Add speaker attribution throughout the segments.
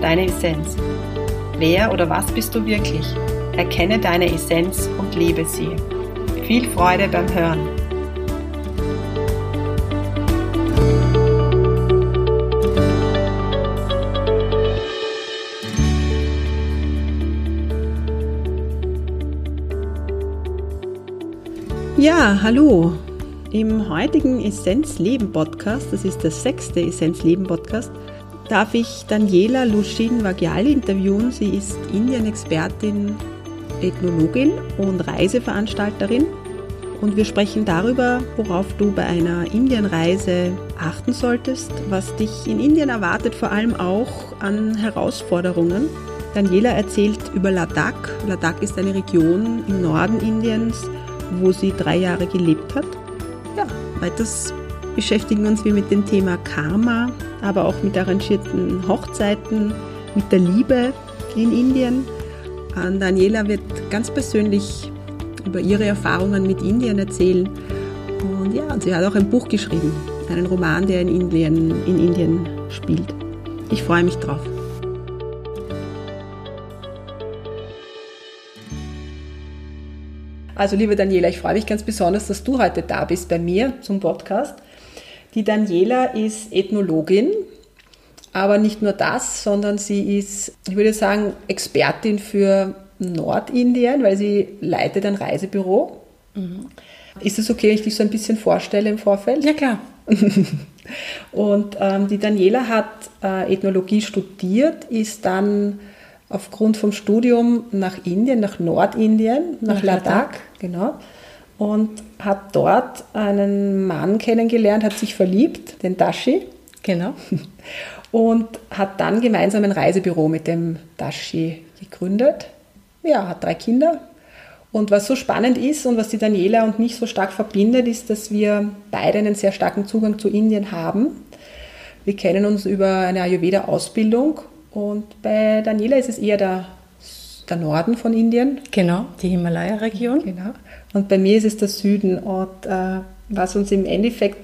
Speaker 1: deine Essenz. Wer oder was bist du wirklich? Erkenne deine Essenz und lebe sie. Viel Freude beim Hören. Ja, hallo. Im heutigen Essenzleben Podcast, das ist der sechste Essenzleben Podcast, darf ich Daniela Lushin Vagyali interviewen. Sie ist Indien-Expertin, Ethnologin und Reiseveranstalterin. Und wir sprechen darüber, worauf du bei einer Indienreise achten solltest, was dich in Indien erwartet, vor allem auch an Herausforderungen. Daniela erzählt über Ladakh. Ladakh ist eine Region im Norden Indiens, wo sie drei Jahre gelebt hat. Ja, weiters beschäftigen uns wir mit dem Thema Karma, aber auch mit arrangierten Hochzeiten, mit der Liebe in Indien. Daniela wird ganz persönlich über ihre Erfahrungen mit Indien erzählen. Und ja, und sie hat auch ein Buch geschrieben, einen Roman, der in Indien, in Indien spielt. Ich freue mich drauf. Also liebe Daniela, ich freue mich ganz besonders, dass du heute da bist bei mir zum Podcast. Die Daniela ist Ethnologin, aber nicht nur das, sondern sie ist, ich würde sagen, Expertin für Nordindien, weil sie leitet ein Reisebüro. Mhm. Ist es okay, wenn ich dich so ein bisschen vorstelle im Vorfeld?
Speaker 2: Ja, klar.
Speaker 1: Und ähm, die Daniela hat äh, Ethnologie studiert, ist dann aufgrund vom Studium nach Indien, nach Nordindien, nach, nach Ladakh, Ladakh, genau, und hat dort einen Mann kennengelernt, hat sich verliebt, den Dashi.
Speaker 2: Genau.
Speaker 1: Und hat dann gemeinsam ein Reisebüro mit dem Dashi gegründet. Ja, hat drei Kinder. Und was so spannend ist und was die Daniela und mich so stark verbindet, ist, dass wir beide einen sehr starken Zugang zu Indien haben. Wir kennen uns über eine Ayurveda-Ausbildung und bei Daniela ist es eher der, der Norden von Indien.
Speaker 2: Genau, die Himalaya-Region.
Speaker 1: Genau. Und bei mir ist es der Süden. Und äh, was uns im Endeffekt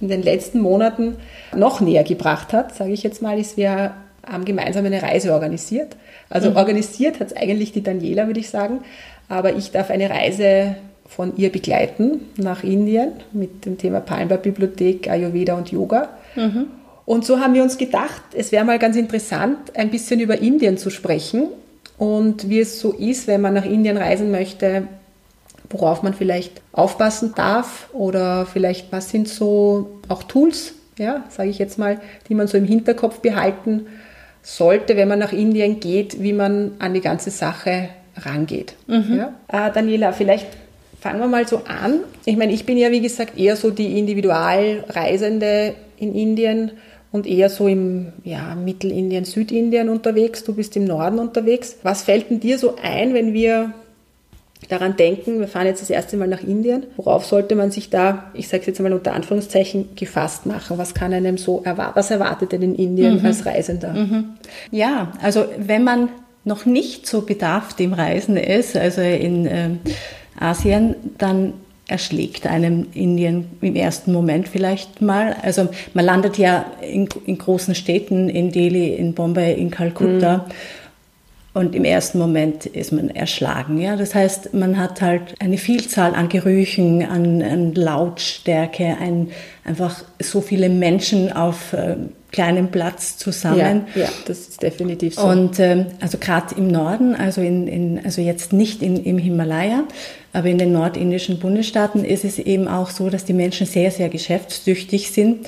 Speaker 1: in den letzten Monaten noch näher gebracht hat, sage ich jetzt mal, ist, wir haben gemeinsam eine Reise organisiert. Also mhm. organisiert hat es eigentlich die Daniela, würde ich sagen. Aber ich darf eine Reise von ihr begleiten nach Indien mit dem Thema Palmbar-Bibliothek, Ayurveda und Yoga. Mhm. Und so haben wir uns gedacht, es wäre mal ganz interessant, ein bisschen über Indien zu sprechen und wie es so ist, wenn man nach Indien reisen möchte, worauf man vielleicht aufpassen darf oder vielleicht was sind so auch Tools, ja, sage ich jetzt mal, die man so im Hinterkopf behalten sollte, wenn man nach Indien geht, wie man an die ganze Sache rangeht. Mhm. Ja? Äh, Daniela, vielleicht fangen wir mal so an. Ich meine, ich bin ja wie gesagt eher so die Individualreisende in Indien und eher so im ja, Mittelindien, Südindien unterwegs. Du bist im Norden unterwegs. Was fällt denn dir so ein, wenn wir daran denken, wir fahren jetzt das erste Mal nach Indien. Worauf sollte man sich da, ich sage es jetzt mal unter Anführungszeichen, gefasst machen? Was kann einem so erwarten? Was erwartet denn in Indien mhm. als Reisender? Mhm.
Speaker 2: Ja, also wenn man noch nicht so bedarft im Reisen ist, also in äh, Asien, dann erschlägt einem Indien im ersten Moment vielleicht mal. Also man landet ja in, in großen Städten, in Delhi, in Bombay, in Kalkutta. Mhm. Und im ersten Moment ist man erschlagen. Ja? Das heißt, man hat halt eine Vielzahl an Gerüchen, an, an Lautstärke, ein, einfach so viele Menschen auf äh, kleinem Platz zusammen.
Speaker 1: Ja, ja, das ist definitiv so.
Speaker 2: Und ähm, also gerade im Norden, also, in, in, also jetzt nicht in, im Himalaya, aber in den nordindischen Bundesstaaten ist es eben auch so, dass die Menschen sehr, sehr geschäftstüchtig sind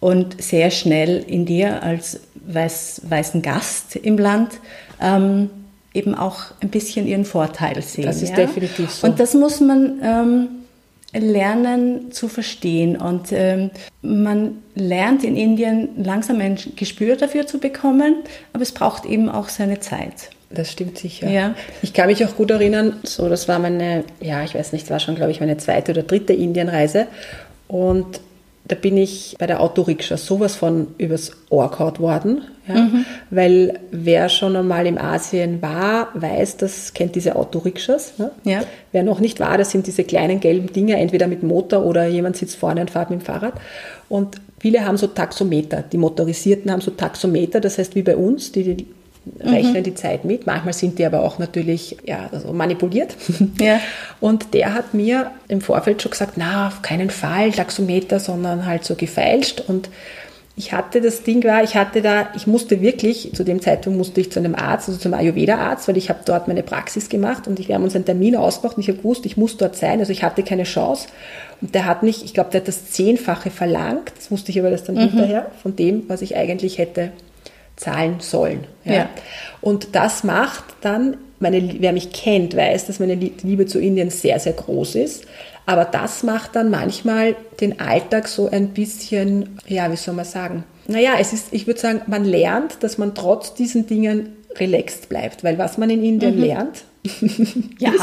Speaker 2: und sehr schnell in dir als weiß, weißen Gast im Land ähm, eben auch ein bisschen ihren Vorteil sehen.
Speaker 1: Das ist ja? definitiv so.
Speaker 2: Und das muss man ähm, lernen zu verstehen. Und ähm, man lernt in Indien langsam ein Gespür dafür zu bekommen, aber es braucht eben auch seine Zeit.
Speaker 1: Das stimmt sicher. Ja. Ich kann mich auch gut erinnern, so das war meine, ja, ich weiß nicht, war schon, glaube ich, meine zweite oder dritte Indienreise. Und da bin ich bei der Autorikscha sowas von übers Ohr gehauen worden. Ja? Mhm. Weil wer schon einmal im Asien war, weiß, das kennt diese Autorikschas. Ne? Ja. Wer noch nicht war, das sind diese kleinen gelben Dinger, entweder mit Motor oder jemand sitzt vorne und fährt mit dem Fahrrad. Und viele haben so Taxometer. Die Motorisierten haben so Taxometer, das heißt wie bei uns, die, die rechnen mhm. die Zeit mit. Manchmal sind die aber auch natürlich ja, also manipuliert. Ja. Und der hat mir im Vorfeld schon gesagt, na, auf keinen Fall Taxometer, sondern halt so gefeilscht. Und ich hatte das Ding war, ich hatte da, ich musste wirklich, zu dem Zeitpunkt musste ich zu einem Arzt, also zum Ayurveda-Arzt, weil ich habe dort meine Praxis gemacht und ich, wir haben uns einen Termin ausgemacht und ich habe gewusst, ich muss dort sein, also ich hatte keine Chance. Und der hat mich, ich glaube, der hat das Zehnfache verlangt, das wusste ich aber das dann mhm. hinterher, von dem, was ich eigentlich hätte zahlen sollen. Ja. ja. Und das macht dann, meine, wer mich kennt, weiß, dass meine Liebe zu Indien sehr, sehr groß ist. Aber das macht dann manchmal den Alltag so ein bisschen, ja, wie soll man sagen? Naja, es ist, ich würde sagen, man lernt, dass man trotz diesen Dingen relaxed bleibt. Weil was man in Indien mhm. lernt, ja. ist,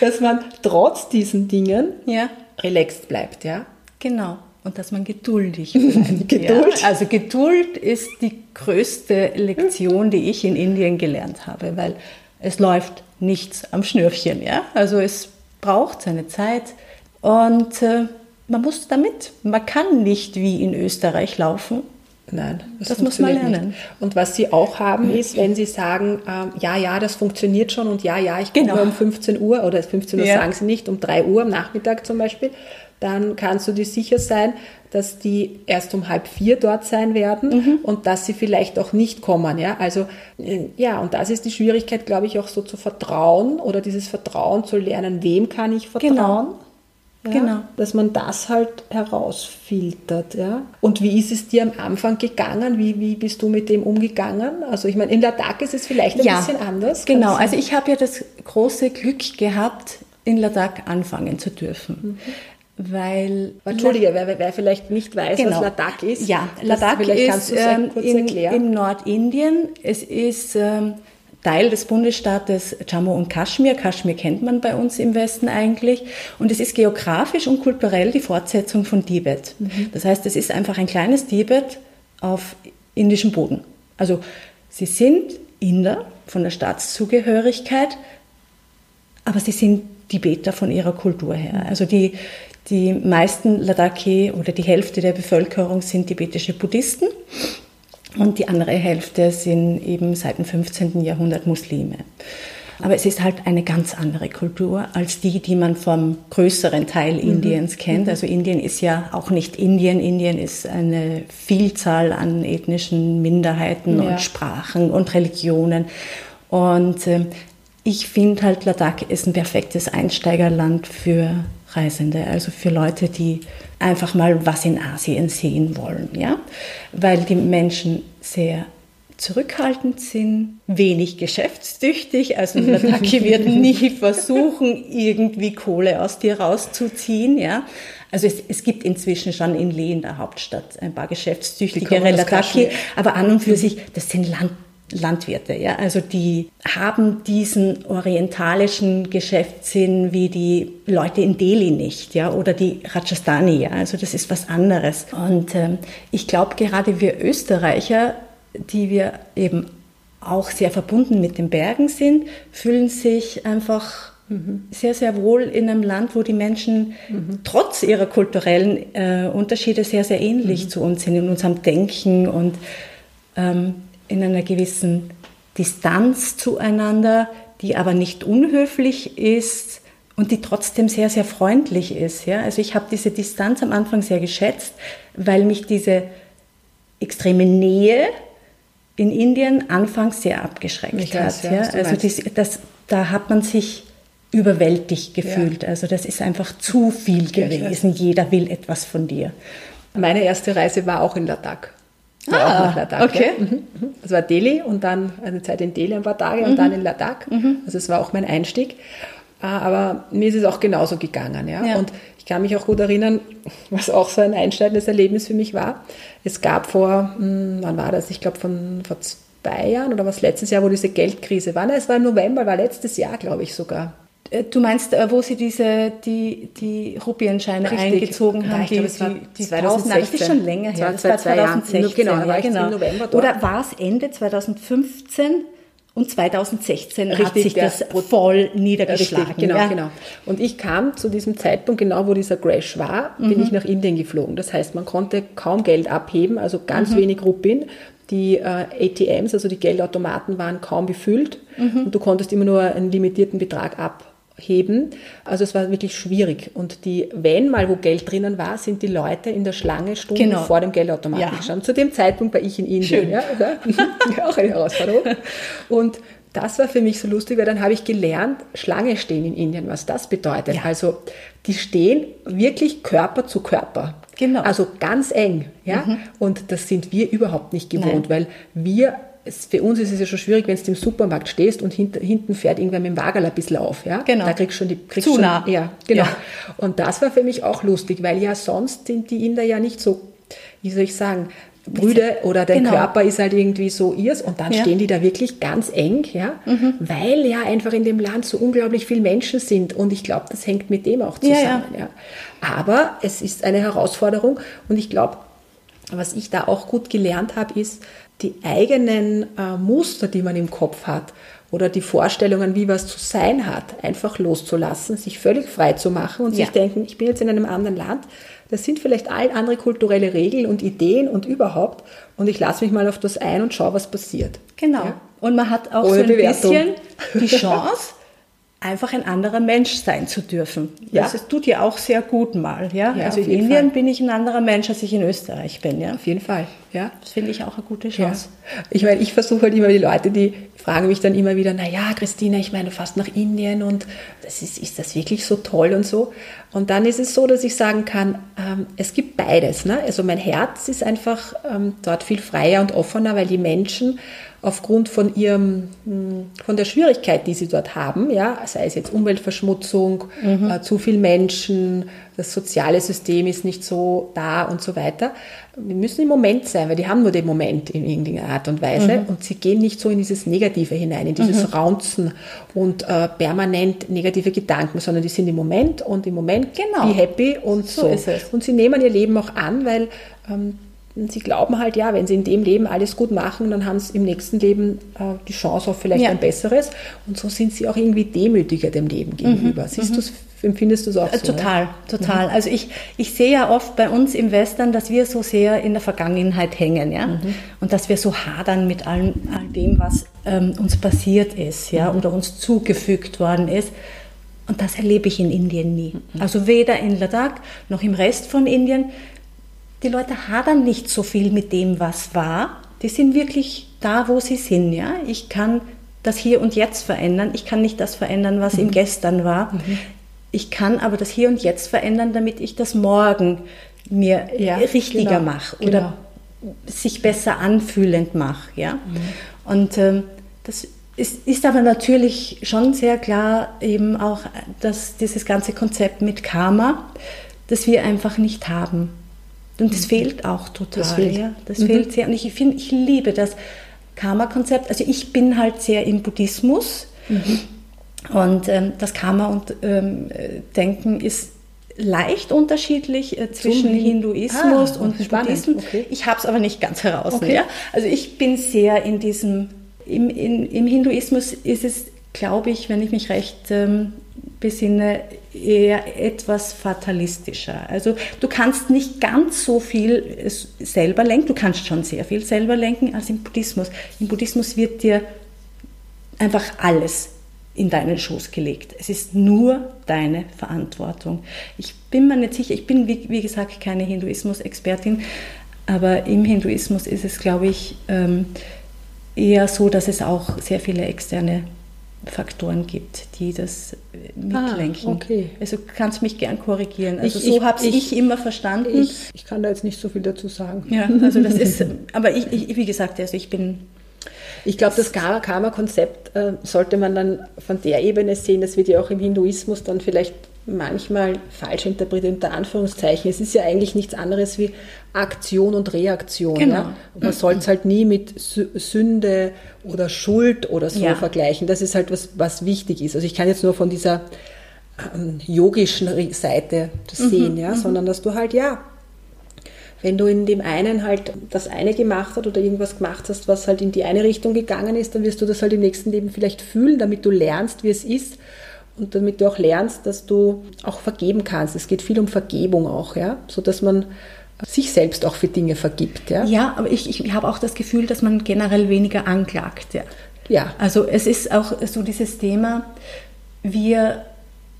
Speaker 1: dass man trotz diesen Dingen ja. relaxed bleibt, ja.
Speaker 2: Genau und dass man geduldig bleibt. Geduld? Ja. Also Geduld ist die größte Lektion, die ich in Indien gelernt habe, weil es läuft nichts am Schnürchen. Ja? Also es braucht seine Zeit und äh, man muss damit. Man kann nicht wie in Österreich laufen.
Speaker 1: Nein, das, das muss man lernen. Nicht. Und was Sie auch haben, ist, wenn Sie sagen, ähm, ja, ja, das funktioniert schon und ja, ja, ich komme genau. um 15 Uhr oder 15 Uhr ja. sagen Sie nicht, um 3 Uhr am Nachmittag zum Beispiel, dann kannst du dir sicher sein, dass die erst um halb vier dort sein werden mhm. und dass sie vielleicht auch nicht kommen. Ja, also äh, ja, und das ist die Schwierigkeit, glaube ich, auch so zu vertrauen oder dieses Vertrauen zu lernen. Wem kann ich vertrauen? Genau. Ja, genau. Dass man das halt herausfiltert. Ja. Und wie ist es dir am Anfang gegangen? Wie, wie bist du mit dem umgegangen? Also ich meine, in Ladakh ist es vielleicht ein ja, bisschen anders.
Speaker 2: Genau, also ich habe ja das große Glück gehabt, in Ladakh anfangen zu dürfen. Mhm weil
Speaker 1: Entschuldige, wer, wer, vielleicht nicht weiß, genau. was Ladakh ist.
Speaker 2: Ja, Ladakh ist ähm, in, in, Nordindien. Es ist ähm, Teil des Bundesstaates Jammu und Kaschmir. Kaschmir kennt man bei uns im Westen eigentlich. Und es ist geografisch und kulturell die Fortsetzung von Tibet. Mhm. Das heißt, es ist einfach ein kleines Tibet auf indischem Boden. Also sie sind Inder von der Staatszugehörigkeit, aber sie sind Tibeter von ihrer Kultur her. Also die, die meisten Ladakhi oder die Hälfte der Bevölkerung sind tibetische Buddhisten und die andere Hälfte sind eben seit dem 15. Jahrhundert Muslime. Aber es ist halt eine ganz andere Kultur als die, die man vom größeren Teil mhm. Indiens kennt. Mhm. Also Indien ist ja auch nicht Indien. Indien ist eine Vielzahl an ethnischen Minderheiten ja. und Sprachen und Religionen. Und äh, ich finde halt, Ladakh ist ein perfektes Einsteigerland für Reisende, also für Leute, die einfach mal was in Asien sehen wollen, ja, weil die Menschen sehr zurückhaltend sind, wenig geschäftstüchtig, also Ladakhi wird nie versuchen, irgendwie Kohle aus dir rauszuziehen, ja. Also es, es gibt inzwischen schon in Leh in der Hauptstadt ein paar geschäftstüchtigere Ladakhi, aber an und für sich, das sind Land Landwirte, ja, also die haben diesen orientalischen Geschäftssinn wie die Leute in Delhi nicht, ja, oder die Rajasthani, ja, also das ist was anderes. Und ähm, ich glaube, gerade wir Österreicher, die wir eben auch sehr verbunden mit den Bergen sind, fühlen sich einfach mhm. sehr, sehr wohl in einem Land, wo die Menschen mhm. trotz ihrer kulturellen äh, Unterschiede sehr, sehr ähnlich mhm. zu uns sind in unserem Denken und ähm, in einer gewissen Distanz zueinander, die aber nicht unhöflich ist und die trotzdem sehr, sehr freundlich ist. Ja? Also ich habe diese Distanz am Anfang sehr geschätzt, weil mich diese extreme Nähe in Indien anfangs sehr abgeschreckt ich hat. Weiß, ja, ja? Also das, das, da hat man sich überwältigt gefühlt. Ja. Also das ist einfach zu viel gewesen. Jeder will etwas von dir.
Speaker 1: Meine erste Reise war auch in Ladakh. War ah, auch nach Ladakh. Okay. Ja. Mhm, mhm. Das war Delhi und dann eine Zeit in Delhi ein paar Tage und mhm. dann in Ladakh. Mhm. Also es war auch mein Einstieg. Ah, aber mir ist es auch genauso gegangen. Ja? ja. Und ich Ich kann mich auch gut erinnern, was auch so ein einschneidendes Erlebnis für mich war. Es gab vor, hm, wann war das? Ich glaube, von vor zwei Jahren oder was letztes Jahr, wo diese Geldkrise war. Nein, es war im November, war letztes Jahr, glaube ich sogar.
Speaker 2: Äh, du meinst, äh, wo sie diese, die, die Rupienscheine Richtig. eingezogen haben, ja,
Speaker 1: die, glaube, die, die 2016. das ist schon länger her. Das war 2016.
Speaker 2: Genau, war genau. November dort. Oder war es Ende 2015? Und 2016 Richtig, hat sich das voll niedergeschlagen. Richtig,
Speaker 1: genau, ja. genau. Und ich kam zu diesem Zeitpunkt, genau wo dieser Crash war, bin mhm. ich nach Indien geflogen. Das heißt, man konnte kaum Geld abheben, also ganz mhm. wenig Rupien. Die äh, ATMs, also die Geldautomaten, waren kaum befüllt mhm. und du konntest immer nur einen limitierten Betrag ab heben. Also es war wirklich schwierig. Und die, wenn mal wo Geld drinnen war, sind die Leute in der Schlange Stunden genau. vor dem Geldautomaten ja. gestanden. Zu dem Zeitpunkt war ich in Indien. Schön. Ja, auch eine Herausforderung. Und das war für mich so lustig, weil dann habe ich gelernt, Schlange stehen in Indien, was das bedeutet. Ja. Also die stehen wirklich Körper zu Körper. Genau. Also ganz eng. Ja? Mhm. Und das sind wir überhaupt nicht gewohnt, Nein. weil wir es, für uns ist es ja schon schwierig, wenn du im Supermarkt stehst und hint, hinten fährt irgendwer mit dem Wagen ein bisschen auf. Ja?
Speaker 2: Genau.
Speaker 1: Da kriegst du schon die.
Speaker 2: Kriegst Zu
Speaker 1: schon,
Speaker 2: nah.
Speaker 1: Ja, genau. Ja. Und das war für mich auch lustig, weil ja sonst sind die Inder ja nicht so, wie soll ich sagen, Brüde oder der genau. Körper ist halt irgendwie so ihrs und dann ja. stehen die da wirklich ganz eng, ja, mhm. weil ja einfach in dem Land so unglaublich viele Menschen sind und ich glaube, das hängt mit dem auch zusammen. Ja, ja. Aber es ist eine Herausforderung und ich glaube, was ich da auch gut gelernt habe, ist, die eigenen äh, Muster, die man im Kopf hat oder die Vorstellungen, wie was zu sein hat, einfach loszulassen, sich völlig frei zu machen und ja. sich denken, ich bin jetzt in einem anderen Land, das sind vielleicht all andere kulturelle Regeln und Ideen und überhaupt und ich lasse mich mal auf das ein und schaue, was passiert.
Speaker 2: Genau. Ja? Und man hat auch Ohne so ein Bewertung. bisschen die Chance, einfach ein anderer Mensch sein zu dürfen. Ja. Das tut ja auch sehr gut mal. Ja? ja also in Indien Fall. bin ich ein anderer Mensch, als ich in Österreich bin. Ja?
Speaker 1: Auf jeden Fall. Ja.
Speaker 2: Das finde ich auch eine gute Chance.
Speaker 1: Ja. Ich meine, ich versuche halt immer die Leute, die fragen mich dann immer wieder, naja, Christina, ich meine, du fährst nach Indien und das ist, ist das wirklich so toll und so. Und dann ist es so, dass ich sagen kann, ähm, es gibt beides. Ne? Also mein Herz ist einfach ähm, dort viel freier und offener, weil die Menschen aufgrund von ihrem, hm, von der Schwierigkeit, die sie dort haben, ja, sei es jetzt Umweltverschmutzung, mhm. äh, zu viel Menschen, das soziale System ist nicht so da und so weiter. Wir müssen im Moment sein, weil die haben nur den Moment in irgendeiner Art und Weise mhm. und sie gehen nicht so in dieses Negative hinein, in dieses mhm. Raunzen und äh, permanent negative Gedanken, sondern die sind im Moment und im Moment genau. be happy und so. so. Und sie nehmen ihr Leben auch an, weil ähm, und sie glauben halt, ja, wenn sie in dem Leben alles gut machen, dann haben sie im nächsten Leben äh, die Chance auf vielleicht ja. ein besseres. Und so sind sie auch irgendwie demütiger dem Leben gegenüber. Mhm. Siehst mhm. du's, empfindest du es auch
Speaker 2: so? Total, oder? total. Mhm. Also ich, ich sehe ja oft bei uns im Western, dass wir so sehr in der Vergangenheit hängen, ja. Mhm. Und dass wir so hadern mit allem, all dem, was ähm, uns passiert ist, ja, mhm. oder uns zugefügt worden ist. Und das erlebe ich in Indien nie. Mhm. Also weder in Ladakh noch im Rest von Indien die Leute hadern nicht so viel mit dem, was war. Die sind wirklich da, wo sie sind. Ja? Ich kann das Hier und Jetzt verändern. Ich kann nicht das verändern, was mhm. im Gestern war. Mhm. Ich kann aber das Hier und Jetzt verändern, damit ich das morgen mir ja, richtiger genau, mache oder genau. sich besser anfühlend mache. Ja? Mhm. Und ähm, das ist, ist aber natürlich schon sehr klar eben auch dass dieses ganze Konzept mit Karma, das wir einfach nicht haben. Und das mhm. fehlt auch total. Das fehlt, ja. das mhm. fehlt sehr. Und ich finde, ich liebe das Karma-Konzept. Also ich bin halt sehr im Buddhismus. Mhm. Und ähm, das Karma und ähm, Denken ist leicht unterschiedlich äh, zwischen Zum Hinduismus ah, und Buddhismus. Okay. Ich habe es aber nicht ganz heraus. Okay. Ja? Also ich bin sehr in diesem, im, in, im Hinduismus ist es, glaube ich, wenn ich mich recht ähm, besinne, eher etwas fatalistischer. Also du kannst nicht ganz so viel selber lenken, du kannst schon sehr viel selber lenken als im Buddhismus. Im Buddhismus wird dir einfach alles in deinen Schoß gelegt. Es ist nur deine Verantwortung. Ich bin mir nicht sicher, ich bin wie, wie gesagt keine Hinduismus-Expertin, aber im Hinduismus ist es, glaube ich, ähm, eher so, dass es auch sehr viele externe Faktoren gibt, die das äh, mitlenken. Ah, okay. Also kannst mich gern korrigieren. Also ich, so habe ich, ich, immer verstanden.
Speaker 1: Ich, ich, kann da jetzt nicht so viel dazu sagen.
Speaker 2: Ja, also das ist, aber ich, ich wie gesagt, also ich bin.
Speaker 1: Ich glaube, das Karma-Konzept äh, sollte man dann von der Ebene sehen. Das wird ja auch im Hinduismus dann vielleicht manchmal falsch interpretiert, unter Anführungszeichen. Es ist ja eigentlich nichts anderes wie Aktion und Reaktion. Genau. Ja? man soll es halt nie mit Sünde oder Schuld oder so ja. vergleichen. Das ist halt was, was wichtig ist. Also ich kann jetzt nur von dieser ähm, yogischen Seite das mhm. sehen, ja, mhm. sondern dass du halt, ja, wenn du in dem einen halt das eine gemacht hast oder irgendwas gemacht hast, was halt in die eine Richtung gegangen ist, dann wirst du das halt im nächsten Leben vielleicht fühlen, damit du lernst, wie es ist und damit du auch lernst, dass du auch vergeben kannst. Es geht viel um Vergebung auch, ja, so dass man sich selbst auch für Dinge vergibt, ja.
Speaker 2: Ja, aber ich, ich habe auch das Gefühl, dass man generell weniger anklagt, ja. Ja. Also es ist auch so dieses Thema, wir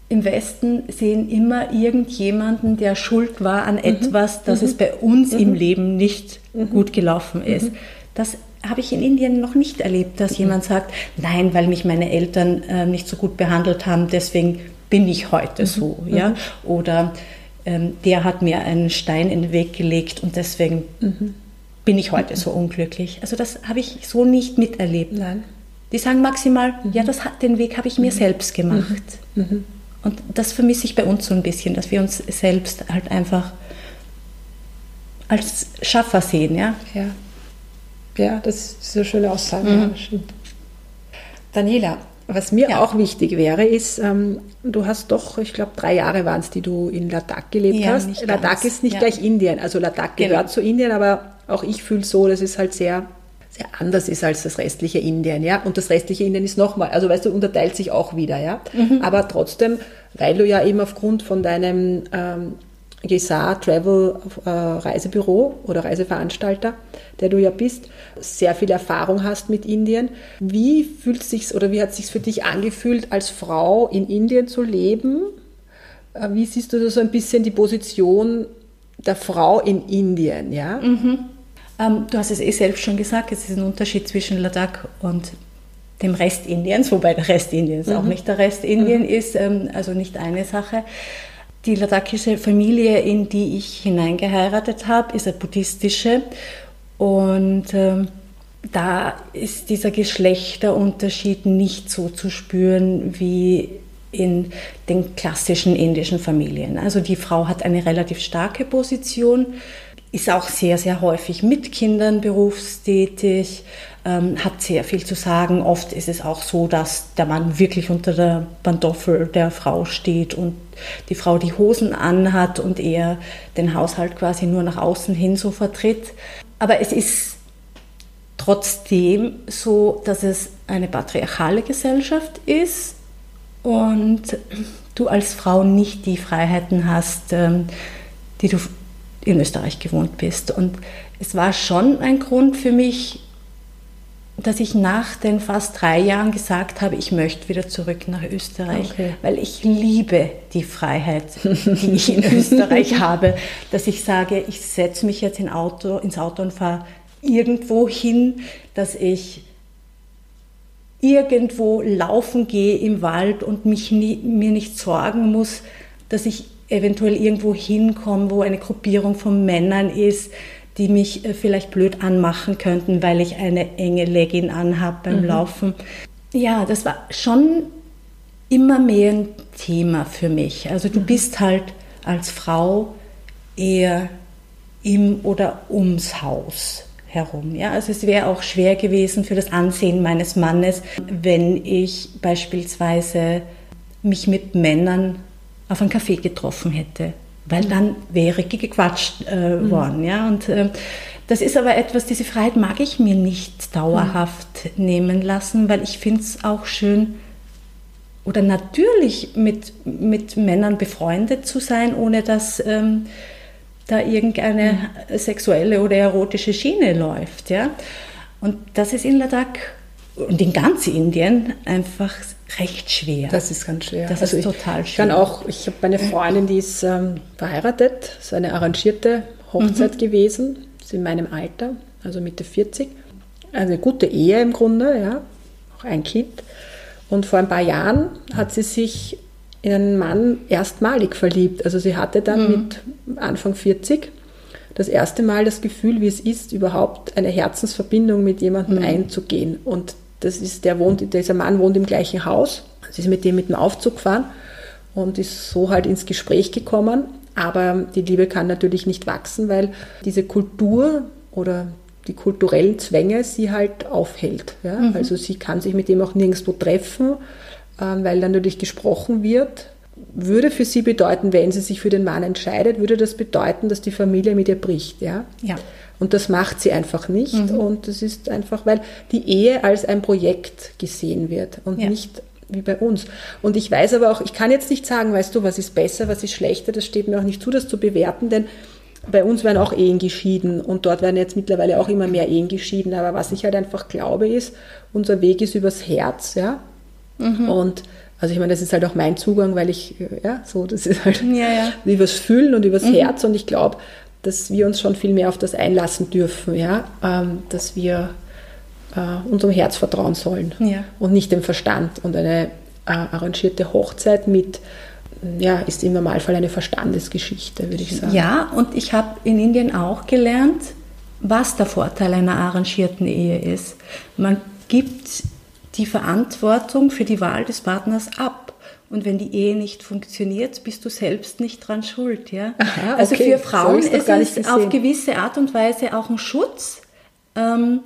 Speaker 2: im Westen sehen immer irgendjemanden, der schuld war an mhm. etwas, dass mhm. es bei uns mhm. im Leben nicht mhm. gut gelaufen ist. Mhm. Das habe ich in Indien noch nicht erlebt, dass mhm. jemand sagt, nein, weil mich meine Eltern äh, nicht so gut behandelt haben, deswegen bin ich heute so, ja, oder ähm, der hat mir einen Stein in den Weg gelegt und deswegen mhm. bin ich heute mhm. so unglücklich. Also das habe ich so nicht miterlebt. Nein. Die sagen maximal, mhm. ja, das hat, den Weg habe ich mir selbst gemacht. Und das vermisse ich bei uns so ein bisschen, dass wir uns selbst halt einfach als Schaffer sehen, ja.
Speaker 1: Ja. Ja, das ist eine schöne Aussage. Mhm. Ja, Daniela, was mir ja. auch wichtig wäre, ist, ähm, du hast doch, ich glaube, drei Jahre waren es, die du in Ladakh gelebt ja, hast. Ladakh ist nicht ja. gleich Indien. Also Ladakh genau. gehört zu Indien, aber auch ich fühle so, dass es halt sehr, sehr anders ist als das restliche Indien, ja. Und das restliche Indien ist nochmal, also weißt du, unterteilt sich auch wieder, ja. Mhm. Aber trotzdem, weil du ja eben aufgrund von deinem ähm, Gesar Travel äh, Reisebüro oder Reiseveranstalter, der du ja bist, sehr viel Erfahrung hast mit Indien. Wie fühlt sich oder wie hat es sich für dich angefühlt, als Frau in Indien zu leben? Äh, wie siehst du so ein bisschen die Position der Frau in Indien? Ja?
Speaker 2: Mhm. Ähm, du hast es eh selbst schon gesagt, es ist ein Unterschied zwischen Ladakh und dem Rest Indiens, wobei der Rest Indiens mhm. auch nicht der Rest Indien mhm. ist, ähm, also nicht eine Sache. Die ladakhische Familie, in die ich hineingeheiratet habe, ist eine buddhistische und äh, da ist dieser Geschlechterunterschied nicht so zu spüren wie in den klassischen indischen Familien. Also die Frau hat eine relativ starke Position, ist auch sehr, sehr häufig mit Kindern berufstätig, ähm, hat sehr viel zu sagen. Oft ist es auch so, dass der Mann wirklich unter der Pantoffel der Frau steht und die Frau die Hosen anhat und er den Haushalt quasi nur nach außen hin so vertritt. Aber es ist trotzdem so, dass es eine patriarchale Gesellschaft ist und du als Frau nicht die Freiheiten hast, ähm, die du in Österreich gewohnt bist. Und es war schon ein Grund für mich, dass ich nach den fast drei Jahren gesagt habe, ich möchte wieder zurück nach Österreich, okay. weil ich liebe die Freiheit, die ich in Österreich habe, dass ich sage, ich setze mich jetzt in Auto, ins Auto und fahre irgendwo hin, dass ich irgendwo laufen gehe im Wald und mich nie, mir nicht sorgen muss, dass ich eventuell irgendwo hinkomme, wo eine Gruppierung von Männern ist, die mich äh, vielleicht blöd anmachen könnten, weil ich eine enge Legging anhabe beim mhm. Laufen. Ja, das war schon immer mehr ein Thema für mich. Also du mhm. bist halt als Frau eher im oder ums Haus herum. Ja? Also es wäre auch schwer gewesen für das Ansehen meines Mannes, wenn ich beispielsweise mich mit Männern auf einen Kaffee getroffen hätte weil dann wäre gequatscht äh, mhm. worden. Ja? Und äh, das ist aber etwas, diese Freiheit mag ich mir nicht dauerhaft mhm. nehmen lassen, weil ich finde es auch schön oder natürlich mit, mit Männern befreundet zu sein, ohne dass ähm, da irgendeine mhm. sexuelle oder erotische Schiene läuft. Ja? Und das ist in Ladakh und in ganz Indien einfach recht schwer.
Speaker 1: Das ist ganz schwer.
Speaker 2: Das also ist total schwer.
Speaker 1: Ich kann auch, ich habe eine Freundin, die ist ähm, verheiratet, ist eine arrangierte Hochzeit mhm. gewesen, ist in meinem Alter, also Mitte 40. Eine gute Ehe im Grunde, ja, auch ein Kind. Und vor ein paar Jahren hat sie sich in einen Mann erstmalig verliebt. Also sie hatte dann mhm. mit Anfang 40 das erste Mal das Gefühl, wie es ist, überhaupt eine Herzensverbindung mit jemandem mhm. einzugehen. Und das ist, der wohnt, dieser Mann wohnt im gleichen Haus. Sie ist mit dem mit dem Aufzug gefahren und ist so halt ins Gespräch gekommen. Aber die Liebe kann natürlich nicht wachsen, weil diese Kultur oder die kulturellen Zwänge sie halt aufhält. Ja? Mhm. Also sie kann sich mit dem auch nirgendwo treffen, ähm, weil dann natürlich gesprochen wird. Würde für sie bedeuten, wenn sie sich für den Mann entscheidet, würde das bedeuten, dass die Familie mit ihr bricht. Ja?
Speaker 2: ja.
Speaker 1: Und das macht sie einfach nicht. Mhm. Und das ist einfach, weil die Ehe als ein Projekt gesehen wird und ja. nicht wie bei uns. Und ich weiß aber auch, ich kann jetzt nicht sagen, weißt du, was ist besser, was ist schlechter, das steht mir auch nicht zu, das zu bewerten, denn bei uns werden auch Ehen geschieden und dort werden jetzt mittlerweile auch immer mehr Ehen geschieden. Aber was ich halt einfach glaube ist, unser Weg ist übers Herz, ja. Mhm. Und also ich meine, das ist halt auch mein Zugang, weil ich, ja, so, das ist halt ja, ja. übers Fühlen und übers mhm. Herz und ich glaube, dass wir uns schon viel mehr auf das einlassen dürfen, ja, ähm, dass wir äh, unserem Herz vertrauen sollen
Speaker 2: ja.
Speaker 1: und nicht dem Verstand. Und eine äh, arrangierte Hochzeit mit ja, ist im Normalfall eine Verstandesgeschichte, würde ich sagen.
Speaker 2: Ja, und ich habe in Indien auch gelernt, was der Vorteil einer arrangierten Ehe ist. Man gibt die Verantwortung für die Wahl des Partners ab. Und wenn die Ehe nicht funktioniert, bist du selbst nicht dran schuld. Ja? Aha, also okay. für Frauen so ist es auf gewisse Art und Weise auch ein Schutz. Ähm,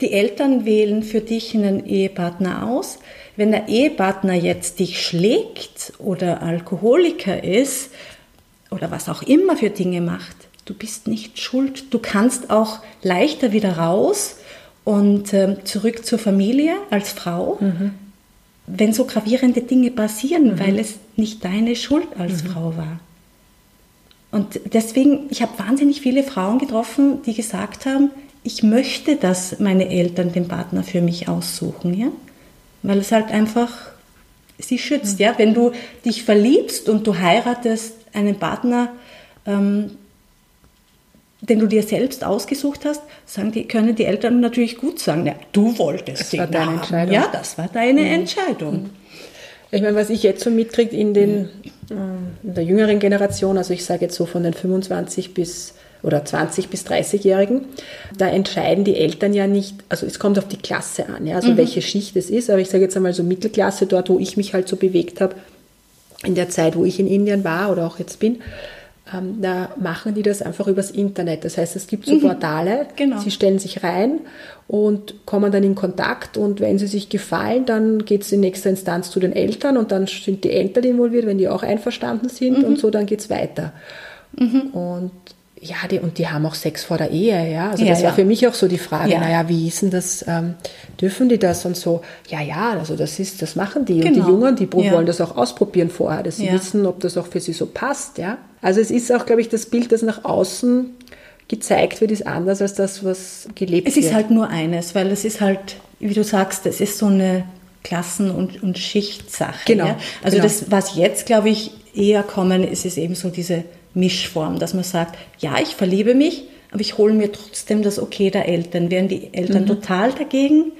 Speaker 2: die Eltern wählen für dich einen Ehepartner aus. Wenn der Ehepartner jetzt dich schlägt oder Alkoholiker ist oder was auch immer für Dinge macht, du bist nicht schuld. Du kannst auch leichter wieder raus und äh, zurück zur Familie als Frau, mhm. Wenn so gravierende Dinge passieren, mhm. weil es nicht deine Schuld als mhm. Frau war. Und deswegen, ich habe wahnsinnig viele Frauen getroffen, die gesagt haben, ich möchte, dass meine Eltern den Partner für mich aussuchen, ja weil es halt einfach sie schützt. Ja? Wenn du dich verliebst und du heiratest einen Partner, ähm, den du dir selbst ausgesucht hast, sagen die, können die Eltern natürlich gut sagen, ja, du wolltest
Speaker 1: das den war deine Entscheidung.
Speaker 2: Ja, das war deine mhm. Entscheidung. Mhm.
Speaker 1: Ich meine, was ich jetzt so mitkriege in, den, äh, in der jüngeren Generation, also ich sage jetzt so von den 25 bis oder 20 bis 30-Jährigen, da entscheiden die Eltern ja nicht, also es kommt auf die Klasse an, ja, also mhm. welche Schicht es ist, aber ich sage jetzt einmal so Mittelklasse, dort, wo ich mich halt so bewegt habe, in der Zeit, wo ich in Indien war oder auch jetzt bin, ähm, da machen die das einfach übers Internet. Das heißt, es gibt so mhm. Portale, genau. sie stellen sich rein und kommen dann in Kontakt und wenn sie sich gefallen, dann geht es in nächster Instanz zu den Eltern und dann sind die Eltern involviert, wenn die auch einverstanden sind mhm. und so, dann geht es weiter. Mhm. Und ja, die, und die haben auch Sex vor der Ehe, ja. Also ja, das war ja. für mich auch so die Frage, ja. naja, wie ist denn das, ähm, dürfen die das und so? Ja, ja, also das ist, das machen die. Genau. Und die genau. Jungen, die wollen das auch ausprobieren vorher, dass sie wissen, ob das auch für sie so passt, ja. Also es ist auch, glaube ich, das Bild, das nach außen gezeigt wird, ist anders als das, was gelebt wird.
Speaker 2: Es ist halt nur eines, weil es ist halt, wie du sagst, es ist so eine Klassen- und, und Schichtsache.
Speaker 1: Genau.
Speaker 2: Also
Speaker 1: genau.
Speaker 2: das, was jetzt, glaube ich, eher kommen, ist es eben so diese Mischform, dass man sagt, ja, ich verliebe mich, aber ich hole mir trotzdem das Okay der Eltern. Wären die Eltern mhm. total dagegen,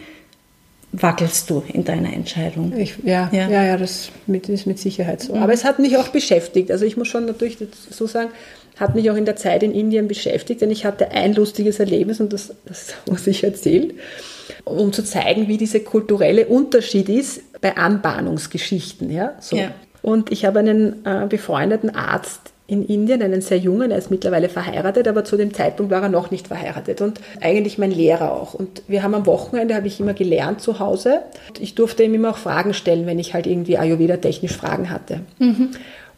Speaker 2: wackelst du in deiner Entscheidung.
Speaker 1: Ich, ja, ja, ja, ja, das ist mit Sicherheit so. Mhm. Aber es hat mich auch beschäftigt. Also ich muss schon natürlich so sagen, hat mich auch in der Zeit in Indien beschäftigt, denn ich hatte ein lustiges Erlebnis und das, das muss ich erzählen, um zu zeigen, wie dieser kulturelle Unterschied ist bei Anbahnungsgeschichten. Ja? So. Ja. Und ich habe einen äh, befreundeten Arzt in Indien, einen sehr jungen, er ist mittlerweile verheiratet, aber zu dem Zeitpunkt war er noch nicht verheiratet und eigentlich mein Lehrer auch. Und wir haben am Wochenende, habe ich immer gelernt zu Hause. Ich durfte ihm immer auch Fragen stellen, wenn ich halt irgendwie Ayurveda-technisch Fragen hatte. Mhm.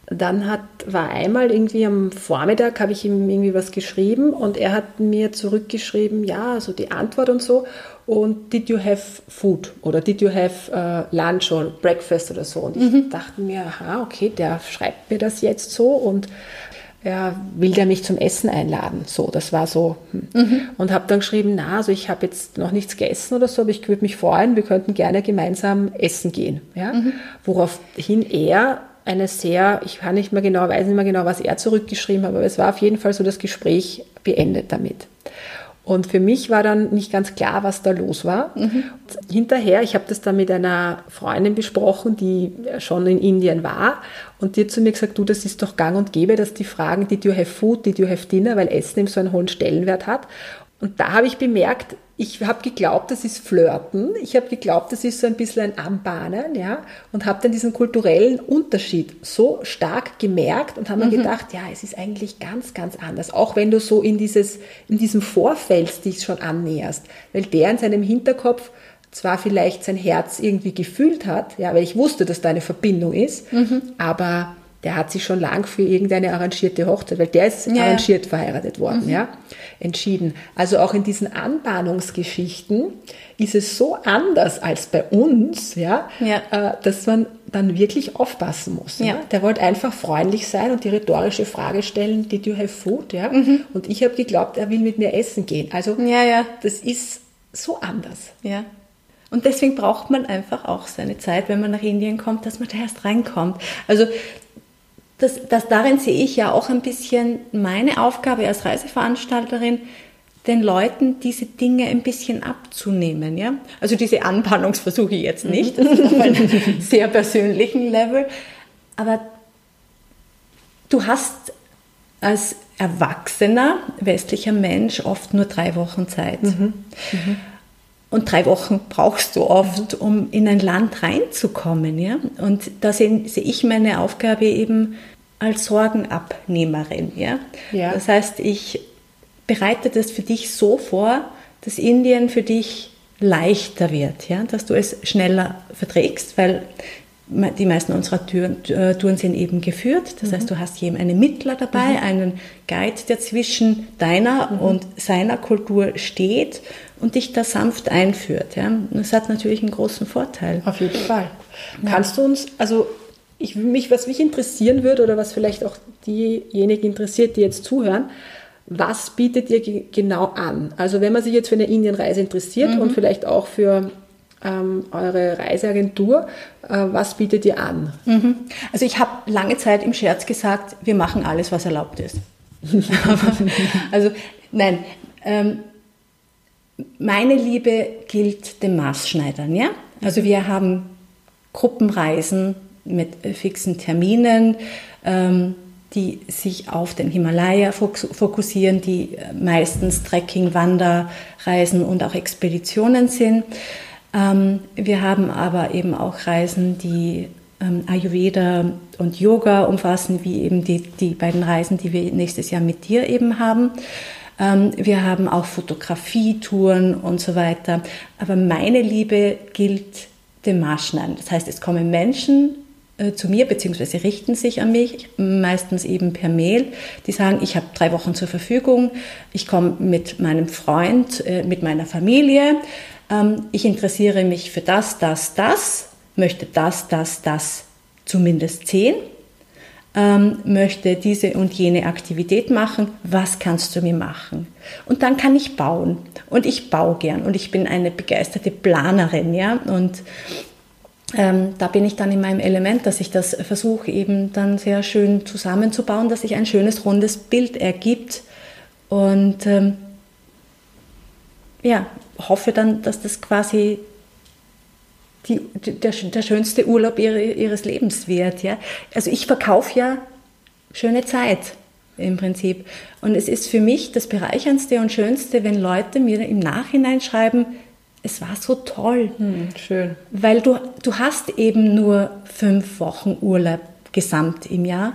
Speaker 1: Dann hat, war einmal irgendwie am Vormittag, habe ich ihm irgendwie was geschrieben und er hat mir zurückgeschrieben, ja, so die Antwort und so und did you have food oder did you have uh, lunch or breakfast oder so. Und ich mhm. dachte mir, aha, okay, der schreibt mir das jetzt so und ja, will der mich zum Essen einladen? So, das war so. Hm. Mhm. Und habe dann geschrieben, na, also ich habe jetzt noch nichts gegessen oder so, aber ich würde mich freuen, wir könnten gerne gemeinsam essen gehen. Ja? Mhm. Woraufhin er eine sehr, ich kann nicht mehr genau, weiß nicht mehr genau, was er zurückgeschrieben hat, aber es war auf jeden Fall so das Gespräch beendet damit. Und für mich war dann nicht ganz klar, was da los war. Mhm. Hinterher, ich habe das dann mit einer Freundin besprochen, die schon in Indien war. und die hat zu mir gesagt, du, das ist doch gang und gäbe, dass die fragen, did you have food, did you have dinner, weil Essen eben so einen hohen Stellenwert hat. Und da habe ich bemerkt, ich habe geglaubt, das ist Flirten. Ich habe geglaubt, das ist so ein bisschen ein Anbahnen, ja, und habe dann diesen kulturellen Unterschied so stark gemerkt und habe mhm. mir gedacht, ja, es ist eigentlich ganz, ganz anders. Auch wenn du so in dieses, in diesem Vorfeld dich schon annäherst, weil der in seinem Hinterkopf zwar vielleicht sein Herz irgendwie gefühlt hat, ja, weil ich wusste, dass da eine Verbindung ist, mhm. aber der hat sich schon lang für irgendeine arrangierte Hochzeit, weil der ist ja, arrangiert verheiratet worden, mhm. ja, entschieden. Also auch in diesen Anbahnungsgeschichten ist es so anders als bei uns, ja, ja. Äh, dass man dann wirklich aufpassen muss. Ja. ja. Der wollte einfach freundlich sein und die rhetorische Frage stellen, did you have food, ja. Mhm. Und ich habe geglaubt, er will mit mir essen gehen. Also ja, ja. das ist so anders.
Speaker 2: Ja. Und deswegen braucht man einfach auch seine Zeit, wenn man nach Indien kommt, dass man da erst reinkommt. Also das, das darin sehe ich ja auch ein bisschen meine Aufgabe als Reiseveranstalterin, den Leuten diese Dinge ein bisschen abzunehmen. Ja? Also diese Anbahnungsversuche jetzt nicht, das ist auf einem sehr persönlichen Level. Aber du hast als erwachsener westlicher Mensch oft nur drei Wochen Zeit. Mhm. Mhm. Und drei Wochen brauchst du oft, um in ein Land reinzukommen. Ja? Und da sehe, ich meine Aufgabe eben als Sorgenabnehmerin. Ja? ja? Das heißt, ich bereite das für dich so vor, dass Indien für dich leichter wird, ja? dass du es schneller verträgst, weil die meisten unserer Touren, äh, Touren sind eben geführt. Das mhm. heißt, du hast jedem einen Mittler dabei, mhm. einen Guide, der zwischen deiner mhm. und seiner Kultur steht und dich da sanft einführt. Ja. Das hat natürlich einen großen Vorteil.
Speaker 1: Auf jeden Fall. Kannst du uns, also ich, mich, was mich interessieren würde oder was vielleicht auch diejenigen interessiert, die jetzt zuhören, was bietet ihr genau an? Also wenn man sich jetzt für eine Indienreise interessiert mhm. und vielleicht auch für ähm, eure Reiseagentur, äh, was bietet ihr an?
Speaker 2: Mhm. Also ich habe lange Zeit im Scherz gesagt, wir machen alles, was erlaubt ist. also nein, ähm, meine Liebe gilt dem Maßschneidern. Ja? Also wir haben Gruppenreisen mit äh, fixen Terminen, ähm, die sich auf den Himalaya fokussieren, die äh, meistens Trekking, Wanderreisen und auch Expeditionen sind. Ähm, wir haben aber eben auch Reisen, die ähm, Ayurveda und Yoga umfassen, wie eben die, die beiden Reisen, die wir nächstes Jahr mit dir eben haben. Ähm, wir haben auch Fotografietouren und so weiter. Aber meine Liebe gilt dem Marschneiden. Das heißt, es kommen Menschen äh, zu mir, beziehungsweise richten sich an mich, meistens eben per Mail, die sagen, ich habe drei Wochen zur Verfügung, ich komme mit meinem Freund, äh, mit meiner Familie, ähm, ich interessiere mich für das, das, das, möchte das, das, das zumindest sehen ähm, möchte diese und jene Aktivität machen, was kannst du mir machen? Und dann kann ich bauen. Und ich baue gern und ich bin eine begeisterte Planerin, ja. Und ähm, da bin ich dann in meinem Element, dass ich das versuche eben dann sehr schön zusammenzubauen, dass sich ein schönes rundes Bild ergibt. Und ähm, ja, hoffe dann, dass das quasi die, der, der schönste Urlaub ihres Lebens wird. Ja? Also ich verkaufe ja schöne Zeit im Prinzip. Und es ist für mich das Bereicherndste und Schönste, wenn Leute mir im Nachhinein schreiben, es war so toll.
Speaker 1: Hm, schön.
Speaker 2: Weil du, du hast eben nur fünf Wochen Urlaub gesamt im Jahr.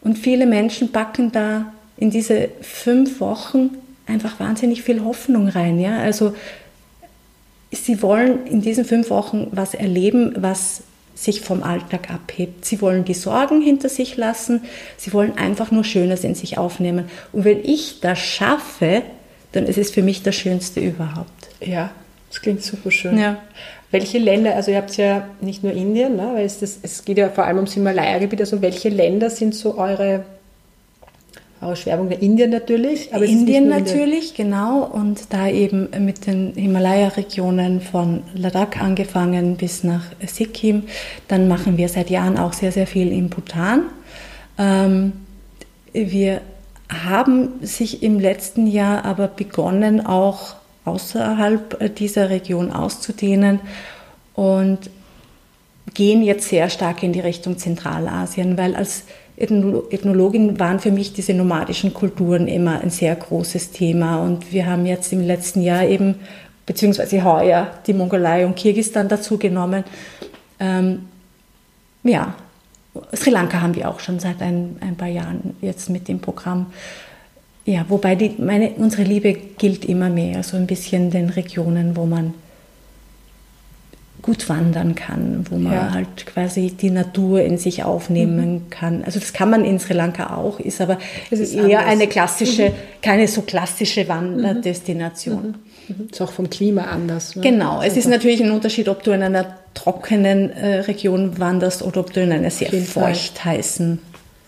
Speaker 2: Und viele Menschen packen da in diese fünf Wochen einfach wahnsinnig viel Hoffnung rein. Ja? Also Sie wollen in diesen fünf Wochen was erleben, was sich vom Alltag abhebt. Sie wollen die Sorgen hinter sich lassen. Sie wollen einfach nur Schönes in sich aufnehmen. Und wenn ich das schaffe, dann ist es für mich das Schönste überhaupt.
Speaker 1: Ja, das klingt super schön. Ja. Welche Länder, also ihr habt ja nicht nur Indien, ne, weil es, das, es geht ja vor allem ums Himalaya-Gebiet, also welche Länder sind so eure Schwerpunkt der Indien natürlich.
Speaker 2: Aber Indien natürlich, genau. Und da eben mit den Himalaya-Regionen von Ladakh angefangen bis nach Sikkim. Dann machen wir seit Jahren auch sehr, sehr viel in Bhutan. Ähm, wir haben sich im letzten Jahr aber begonnen, auch außerhalb dieser Region auszudehnen. Und gehen jetzt sehr stark in die Richtung Zentralasien, weil als Ethnologin waren für mich diese nomadischen Kulturen immer ein sehr großes Thema. Und wir haben jetzt im letzten Jahr eben, beziehungsweise heuer, die Mongolei und Kirgistan dazu genommen. Ähm, ja, Sri Lanka haben wir auch schon seit ein, ein paar Jahren jetzt mit dem Programm. Ja, wobei die, meine, unsere Liebe gilt immer mehr, so ein bisschen den Regionen, wo man gut wandern kann, wo man ja. halt quasi die Natur in sich aufnehmen mhm. kann. Also das kann man in Sri Lanka auch, ist aber ist eher anders. eine klassische, mhm. keine so klassische Wanderdestination.
Speaker 1: Mhm. mhm. Ist auch vom Klima anders.
Speaker 2: Ne? Genau, es ist natürlich ein Unterschied, ob du in einer trockenen äh, Region wanderst oder ob du in einer sehr feucht heißen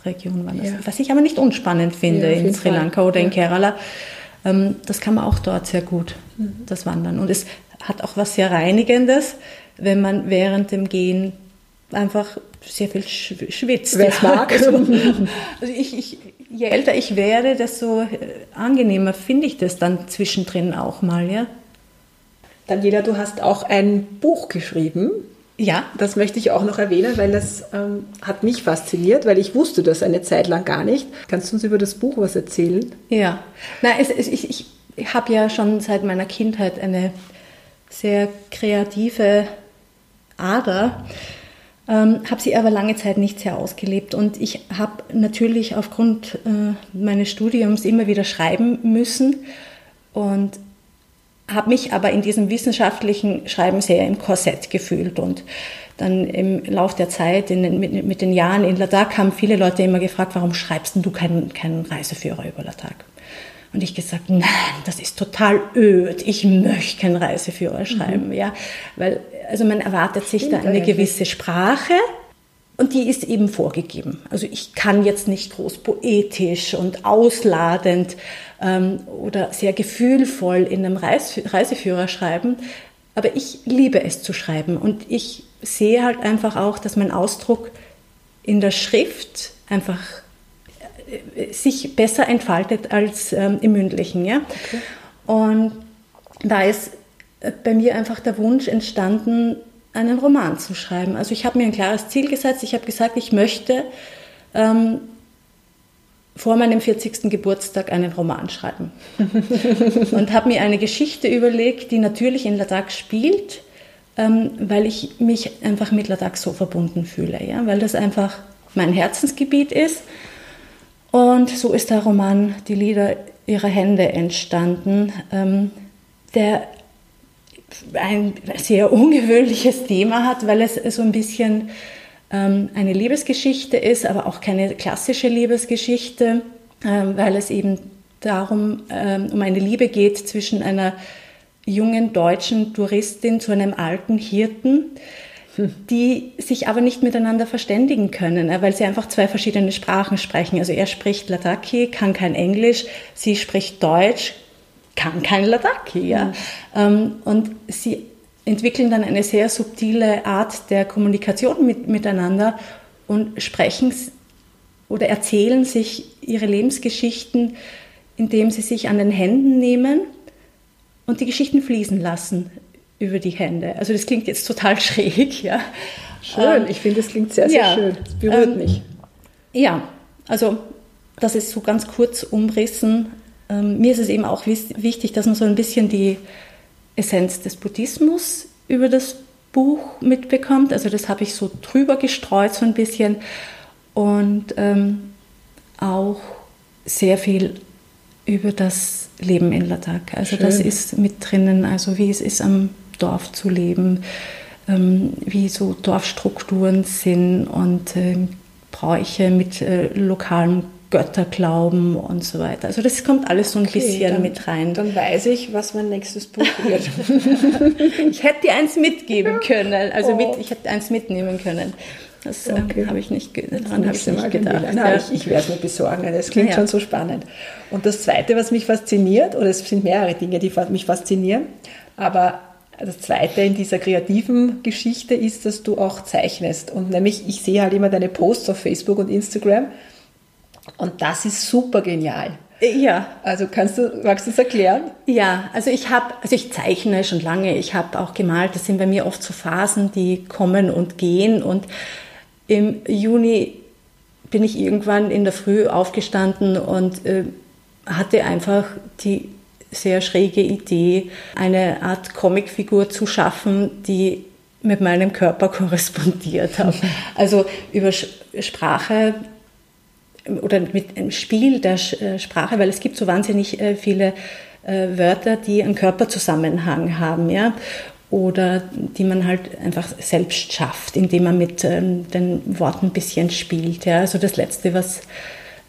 Speaker 2: Region wanderst. Ja. Was ich aber nicht unspannend finde ja, in Sri Lanka Fall. oder in Kerala. Ähm, das kann man auch dort sehr gut, mhm. das Wandern. Und es hat auch was sehr Reinigendes, wenn man während dem Gehen einfach sehr viel schwitzt.
Speaker 1: Wer es mag.
Speaker 2: Also, also ich, ich, je älter ich werde, desto äh, angenehmer finde ich das dann zwischendrin auch mal, ja.
Speaker 1: Daniela, du hast auch ein Buch geschrieben.
Speaker 2: Ja.
Speaker 1: Das möchte ich auch noch erwähnen, weil das ähm, hat mich fasziniert, weil ich wusste das eine Zeit lang gar nicht. Kannst du uns über das Buch was erzählen?
Speaker 2: Ja. Na, es, es, ich, ich habe ja schon seit meiner Kindheit eine sehr kreative Ader, ähm, habe sie aber lange Zeit nicht sehr ausgelebt. Und ich habe natürlich aufgrund äh, meines Studiums immer wieder schreiben müssen und habe mich aber in diesem wissenschaftlichen Schreiben sehr im Korsett gefühlt und dann im Lauf der Zeit, in, mit, mit, den Jahren in Ladakh haben viele Leute immer gefragt, warum schreibst du keinen, keinen Reiseführer über Ladakh? Und ich gesagt, nein, das ist total öd. Ich möchte keinen Reiseführer schreiben, mhm. ja, weil also man erwartet sich Stimmt da eine eigentlich. gewisse Sprache und die ist eben vorgegeben. Also ich kann jetzt nicht groß poetisch und ausladend ähm, oder sehr gefühlvoll in einem Reis Reiseführer schreiben, aber ich liebe es zu schreiben und ich sehe halt einfach auch, dass mein Ausdruck in der Schrift einfach sich besser entfaltet als ähm, im mündlichen. Ja? Okay. Und da ist äh, bei mir einfach der Wunsch entstanden, einen Roman zu schreiben. Also ich habe mir ein klares Ziel gesetzt. Ich habe gesagt, ich möchte ähm, vor meinem 40. Geburtstag einen Roman schreiben. und habe mir eine Geschichte überlegt, die natürlich in Ladakh spielt, ähm, weil ich mich einfach mit Ladakh so verbunden fühle. Ja? Weil das einfach mein Herzensgebiet ist und so ist der Roman Die Lieder ihrer Hände entstanden, ähm, der ein sehr ungewöhnliches Thema hat, weil es so ein bisschen ähm, eine Liebesgeschichte ist, aber auch keine klassische Liebesgeschichte, ähm, weil es eben darum ähm, um eine Liebe geht zwischen einer jungen deutschen Touristin zu einem alten Hirten, die sich aber nicht miteinander verständigen können, äh, weil sie einfach zwei verschiedene Sprachen sprechen. Also er spricht Ladakhi, kann kein Englisch, sie spricht Deutsch, kann kein Ladakhi. Ja? Mhm. Und sie entwickeln dann eine sehr subtile Art der Kommunikation mit, miteinander und sprechen oder erzählen sich ihre Lebensgeschichten, indem sie sich an den Händen nehmen und die Geschichten fließen lassen über die Hände. Also das klingt jetzt total schräg, ja.
Speaker 1: Schön, ähm, ich finde, das klingt sehr, sehr ja, schön. Das berührt ähm, mich.
Speaker 2: Ja, also das ist so ganz kurz umrissen. Ähm, mir ist es eben auch wichtig, dass man so ein bisschen die Essenz des Buddhismus über das Buch mitbekommt. Also das habe ich so drüber gestreut so ein bisschen und ähm, auch sehr viel über das Leben in Ladakh. Also Schön. das ist mit drinnen, also wie es ist am Dorf zu leben, ähm, wie so Dorfstrukturen sind und ähm, Bräuche mit äh, lokalem Götterglauben und so weiter. Also das kommt alles so ein okay, bisschen
Speaker 1: dann,
Speaker 2: mit rein.
Speaker 1: Dann weiß ich, was mein nächstes Buch wird.
Speaker 2: ich hätte dir eins mitgeben können, also oh. mit, ich hätte eins mitnehmen können. Das ähm, okay. habe ich nicht, daran habe ich nicht gedacht.
Speaker 1: Nein, ja. ich, ich werde es mir besorgen. Das klingt ja. schon so spannend. Und das Zweite, was mich fasziniert, oder es sind mehrere Dinge, die mich faszinieren, aber das Zweite in dieser kreativen Geschichte ist, dass du auch zeichnest. Und nämlich, ich sehe halt immer deine Posts auf Facebook und Instagram und das ist super genial.
Speaker 2: Ja.
Speaker 1: Also kannst du, magst du es erklären?
Speaker 2: Ja, also ich habe, also ich zeichne schon lange, ich habe auch gemalt, das sind bei mir oft so Phasen, die kommen und gehen und im Juni bin ich irgendwann in der Früh aufgestanden und äh, hatte einfach die sehr schräge Idee, eine Art Comicfigur zu schaffen, die mit meinem Körper korrespondiert hat. Also über Sprache oder mit einem Spiel der äh, Sprache, weil es gibt so wahnsinnig äh, viele äh, Wörter, die einen Körperzusammenhang haben, ja, oder die man halt einfach selbst schafft, indem man mit ähm, den Worten ein bisschen spielt. Ja. Also das Letzte, was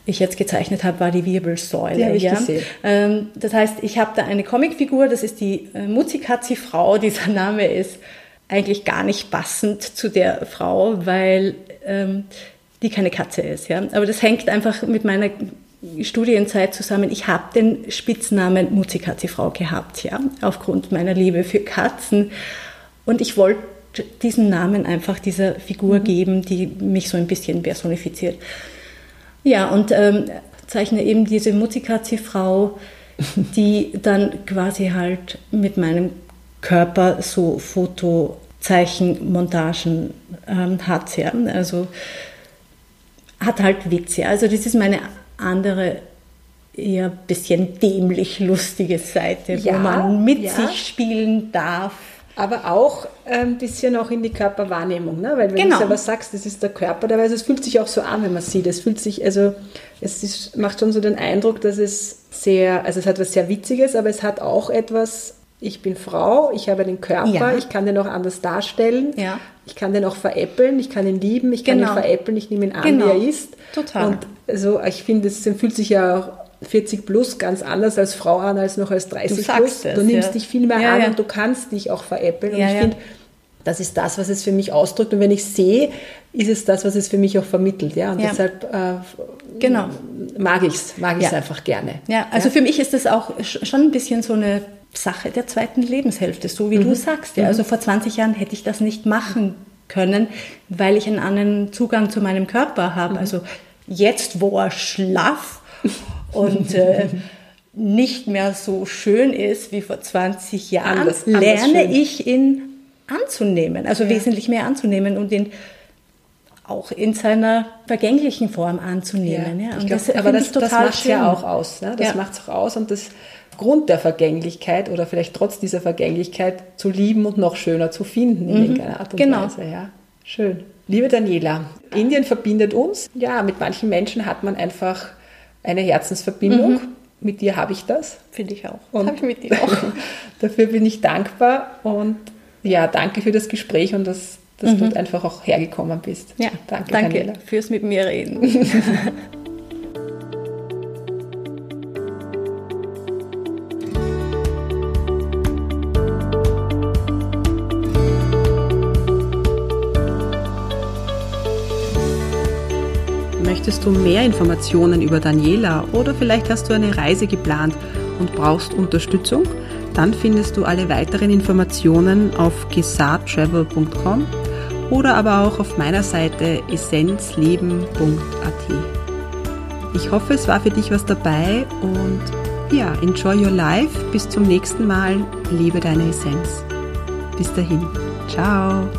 Speaker 2: ich jetzt gezeichnet habe, war die Wirbelsäule. Die
Speaker 1: habe ich
Speaker 2: ja.
Speaker 1: gesehen.
Speaker 2: Ähm, das heißt, ich habe da eine Comicfigur, das ist die äh, Muzikazi-Frau. Dieser Name ist eigentlich gar nicht passend zu der Frau, weil ähm, die keine Katze ist. Ja? Aber das hängt einfach mit meiner Studienzeit zusammen. Ich habe den Spitznamen Muzikazi-Frau gehabt, ja, aufgrund meiner Liebe für Katzen. Und ich wollte diesen Namen einfach dieser Figur mhm. geben, die mich so ein bisschen personifiziert. Ja, und ähm, zeichne eben diese Muzikazi-Frau, die dann quasi halt mit meinem Körper so Fotozeichenmontagen ähm, hat. Ja. Also hat halt Witze. Also das ist meine andere eher ein bisschen dämlich lustige Seite, ja, wo man mit ja. sich spielen darf.
Speaker 1: Aber auch ein bisschen auch in die Körperwahrnehmung, ne? weil wenn genau. du selber sagst, das ist der Körper, dabei es fühlt sich auch so an, wenn man sieht. Es fühlt sich, also es ist, macht schon so den Eindruck, dass es sehr, also es hat was sehr Witziges, aber es hat auch etwas ich bin Frau, ich habe einen Körper, ja. ich kann den auch anders darstellen, ja. ich kann den auch veräppeln, ich kann ihn lieben, ich kann genau. ihn veräppeln, ich nehme ihn an, genau. wie er ist.
Speaker 2: Total.
Speaker 1: Und also ich finde, es fühlt sich ja auch 40 plus ganz anders als Frau an als noch als 30 du plus. Es, du nimmst ja. dich viel mehr an und du kannst dich auch veräppeln. und ich finde, das ist das, was es für mich ausdrückt. Und wenn ich sehe, ist es das, was es für mich auch vermittelt. Ja? Und deshalb äh, genau. mag ich es mag ich's einfach gerne.
Speaker 2: Ja, also für mich ist das auch schon ein bisschen so eine Sache der zweiten Lebenshälfte, so wie mhm. du sagst. Ja. Mhm. Also vor 20 Jahren hätte ich das nicht machen können, weil ich einen anderen Zugang zu meinem Körper habe. Mhm. Also jetzt, wo er schlaff und äh, nicht mehr so schön ist wie vor 20 Jahren, anders, lerne anders ich ihn anzunehmen, also ja. wesentlich mehr anzunehmen und ihn auch in seiner vergänglichen Form anzunehmen. Ja,
Speaker 1: ja. Glaub, das aber das, das macht es ja auch aus. Ne? Das ja. macht es auch aus und das Grund der Vergänglichkeit oder vielleicht trotz dieser Vergänglichkeit zu lieben und noch schöner zu finden in mhm. irgendeiner Art und genau. Weise. Ja. Schön. Liebe Daniela, Indien verbindet uns. Ja, mit manchen Menschen hat man einfach eine Herzensverbindung. Mhm. Mit dir habe ich das.
Speaker 2: Finde ich auch.
Speaker 1: Und habe ich mit dir auch. dafür bin ich dankbar und ja, danke für das Gespräch und dass, dass mhm. du einfach auch hergekommen bist.
Speaker 2: Ja, danke, danke Daniela. fürs mit mir reden.
Speaker 1: Möchtest du mehr Informationen über Daniela oder vielleicht hast du eine Reise geplant und brauchst Unterstützung? Dann findest du alle weiteren Informationen auf gesartravel.com oder aber auch auf meiner Seite essenzleben.at. Ich hoffe, es war für dich was dabei und ja, enjoy your life. Bis zum nächsten Mal. Liebe deine Essenz. Bis dahin. Ciao.